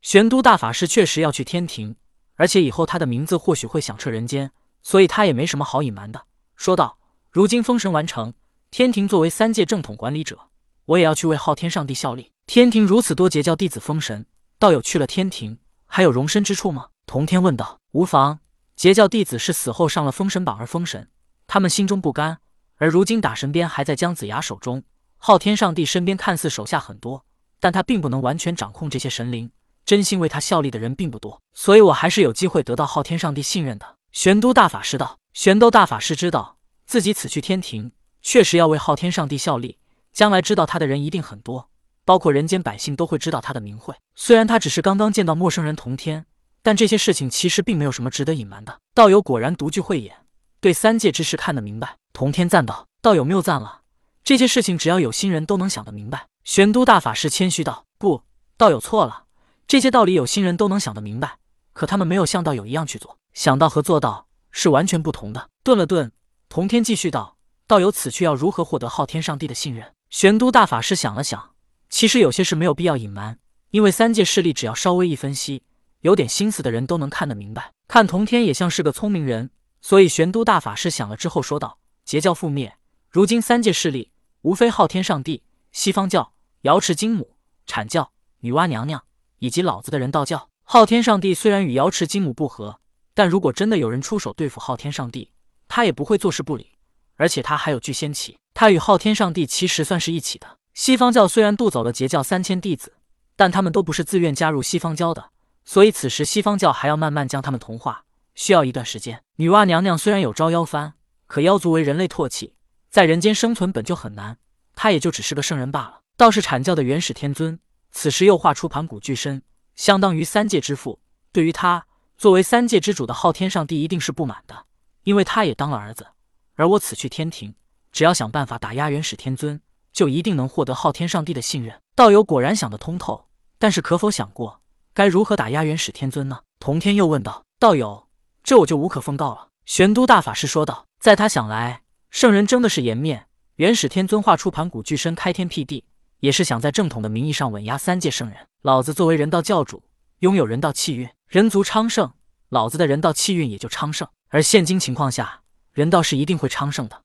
玄都大法师确实要去天庭，而且以后他的名字或许会响彻人间，所以他也没什么好隐瞒的，说道：“如今封神完成，天庭作为三界正统管理者，我也要去为昊天上帝效力。天庭如此多截教弟子封神，道友去了天庭，还有容身之处吗？”童天问道。“无妨，截教弟子是死后上了封神榜而封神，他们心中不甘，而如今打神鞭还在姜子牙手中，昊天上帝身边看似手下很多。”但他并不能完全掌控这些神灵，真心为他效力的人并不多，所以我还是有机会得到昊天上帝信任的。玄都大法师道：“玄都大法师知道自己此去天庭，确实要为昊天上帝效力，将来知道他的人一定很多，包括人间百姓都会知道他的名讳。虽然他只是刚刚见到陌生人同天，但这些事情其实并没有什么值得隐瞒的。道友果然独具慧眼，对三界之事看得明白。”同天赞道：“道友谬赞了，这些事情只要有心人都能想得明白。”玄都大法师谦虚道：“不，道友错了。这些道理有心人都能想得明白，可他们没有像道友一样去做。想到和做到是完全不同的。”顿了顿，同天继续道：“道友此去要如何获得昊天上帝的信任？”玄都大法师想了想，其实有些事没有必要隐瞒，因为三界势力只要稍微一分析，有点心思的人都能看得明白。看同天也像是个聪明人，所以玄都大法师想了之后说道：“截教覆灭，如今三界势力无非昊天上帝、西方教。”瑶池金母、阐教、女娲娘娘以及老子的人道教，昊天上帝虽然与瑶池金母不和，但如果真的有人出手对付昊天上帝，他也不会坐视不理。而且他还有聚仙旗，他与昊天上帝其实算是一起的。西方教虽然渡走了截教三千弟子，但他们都不是自愿加入西方教的，所以此时西方教还要慢慢将他们同化，需要一段时间。女娲娘娘虽然有招妖幡，可妖族为人类唾弃，在人间生存本就很难，她也就只是个圣人罢了。倒是阐教的元始天尊，此时又化出盘古巨身，相当于三界之父。对于他，作为三界之主的昊天上帝一定是不满的，因为他也当了儿子。而我此去天庭，只要想办法打压元始天尊，就一定能获得昊天上帝的信任。道友果然想得通透，但是可否想过该如何打压元始天尊呢？同天又问道。道友，这我就无可奉告了。玄都大法师说道。在他想来，圣人争的是颜面，元始天尊化出盘古巨身，开天辟地。也是想在正统的名义上稳压三界圣人。老子作为人道教主，拥有人道气运，人族昌盛，老子的人道气运也就昌盛。而现今情况下，人道是一定会昌盛的，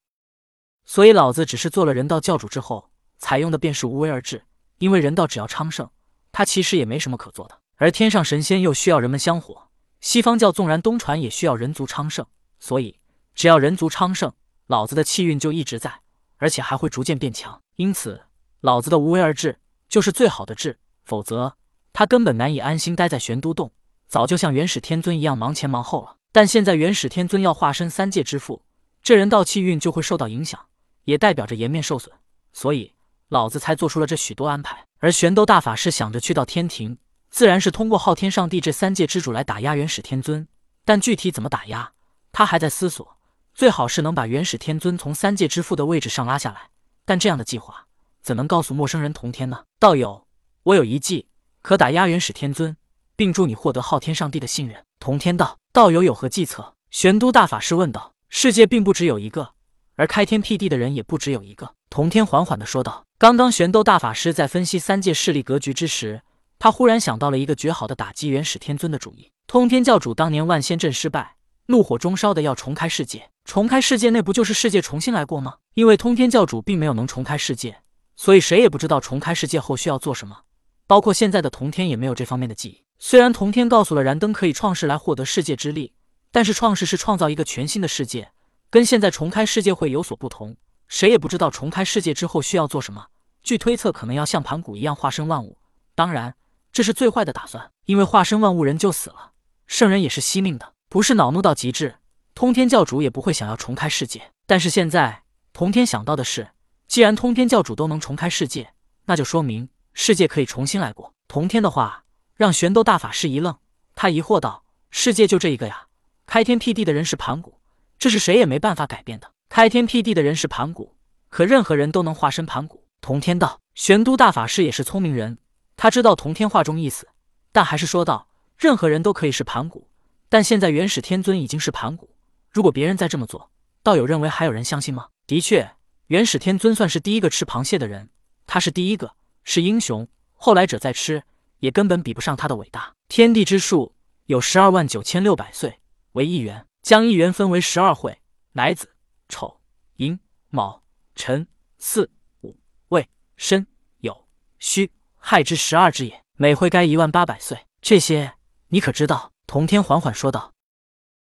所以老子只是做了人道教主之后，采用的便是无为而治。因为人道只要昌盛，他其实也没什么可做的。而天上神仙又需要人们香火，西方教纵然东传，也需要人族昌盛。所以只要人族昌盛，老子的气运就一直在，而且还会逐渐变强。因此。老子的无为而治就是最好的治，否则他根本难以安心待在玄都洞，早就像元始天尊一样忙前忙后了。但现在元始天尊要化身三界之父，这人道气运就会受到影响，也代表着颜面受损，所以老子才做出了这许多安排。而玄都大法师想着去到天庭，自然是通过昊天上帝这三界之主来打压元始天尊，但具体怎么打压，他还在思索。最好是能把元始天尊从三界之父的位置上拉下来，但这样的计划。怎能告诉陌生人同天呢？道友，我有一计，可打压元始天尊，并助你获得昊天上帝的信任。同天道，道友有何计策？玄都大法师问道。世界并不只有一个，而开天辟地的人也不只有一个。同天缓缓的说道。刚刚玄都大法师在分析三界势力格局之时，他忽然想到了一个绝好的打击元始天尊的主意。通天教主当年万仙阵失败，怒火中烧的要重开世界，重开世界那不就是世界重新来过吗？因为通天教主并没有能重开世界。所以谁也不知道重开世界后需要做什么，包括现在的童天也没有这方面的记忆。虽然童天告诉了燃灯可以创世来获得世界之力，但是创世是创造一个全新的世界，跟现在重开世界会有所不同。谁也不知道重开世界之后需要做什么。据推测，可能要像盘古一样化身万物。当然，这是最坏的打算，因为化身万物人就死了，圣人也是惜命的，不是恼怒到极致，通天教主也不会想要重开世界。但是现在，童天想到的是。既然通天教主都能重开世界，那就说明世界可以重新来过。同天的话让玄斗大法师一愣，他疑惑道：“世界就这一个呀？开天辟地的人是盘古，这是谁也没办法改变的。开天辟地的人是盘古，可任何人都能化身盘古。”同天道：“玄都大法师也是聪明人，他知道同天话中意思，但还是说道：任何人都可以是盘古，但现在元始天尊已经是盘古，如果别人再这么做，道友认为还有人相信吗？的确。”元始天尊算是第一个吃螃蟹的人，他是第一个，是英雄。后来者再吃，也根本比不上他的伟大。天地之数有十二万九千六百岁，为一元。将一元分为十二会，乃子、丑、寅、卯、辰、巳、午、未、申、酉、戌、亥之十二之也。每会该一万八百岁。这些你可知道？同天缓缓说道：“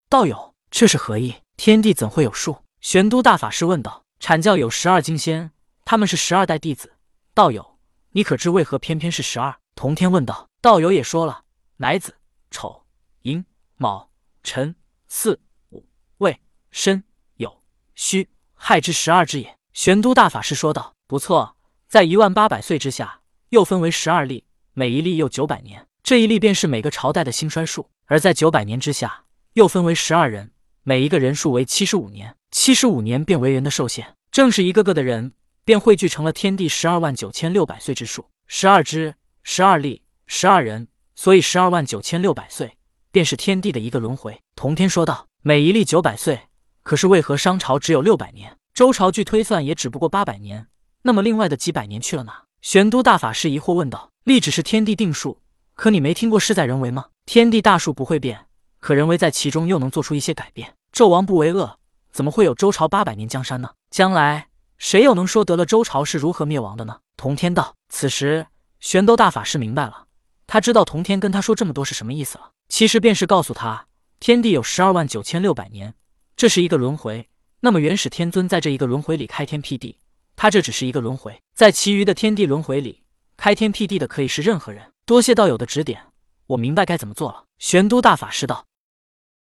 道友，这是何意？天地怎会有数？”玄都大法师问道：“阐教有十二金仙，他们是十二代弟子。道友，你可知为何偏偏是十二？”同天问道：“道友也说了，乃子、丑、寅、卯、辰。”巳午未申酉戌亥之十二之也。玄都大法师说道：“不错，在一万八百岁之下，又分为十二历，每一历又九百年。这一历便是每个朝代的兴衰数。而在九百年之下，又分为十二人，每一个人数为七十五年。七十五年变为人的寿限。正是一个个的人，便汇聚成了天地十二万九千六百岁之数。十二支，十二粒，十二人，所以十二万九千六百岁。”便是天地的一个轮回。同天说道：“每一粒九百岁，可是为何商朝只有六百年？周朝据推算也只不过八百年，那么另外的几百年去了哪？”玄都大法师疑惑问道：“力只是天地定数，可你没听过事在人为吗？天地大数不会变，可人为在其中又能做出一些改变。纣王不为恶，怎么会有周朝八百年江山呢？将来谁又能说得了周朝是如何灭亡的呢？”同天道。此时玄都大法师明白了，他知道同天跟他说这么多是什么意思了。其实便是告诉他，天地有十二万九千六百年，这是一个轮回。那么元始天尊在这一个轮回里开天辟地，他这只是一个轮回，在其余的天地轮回里，开天辟地的可以是任何人。多谢道友的指点，我明白该怎么做了。玄都大法师道。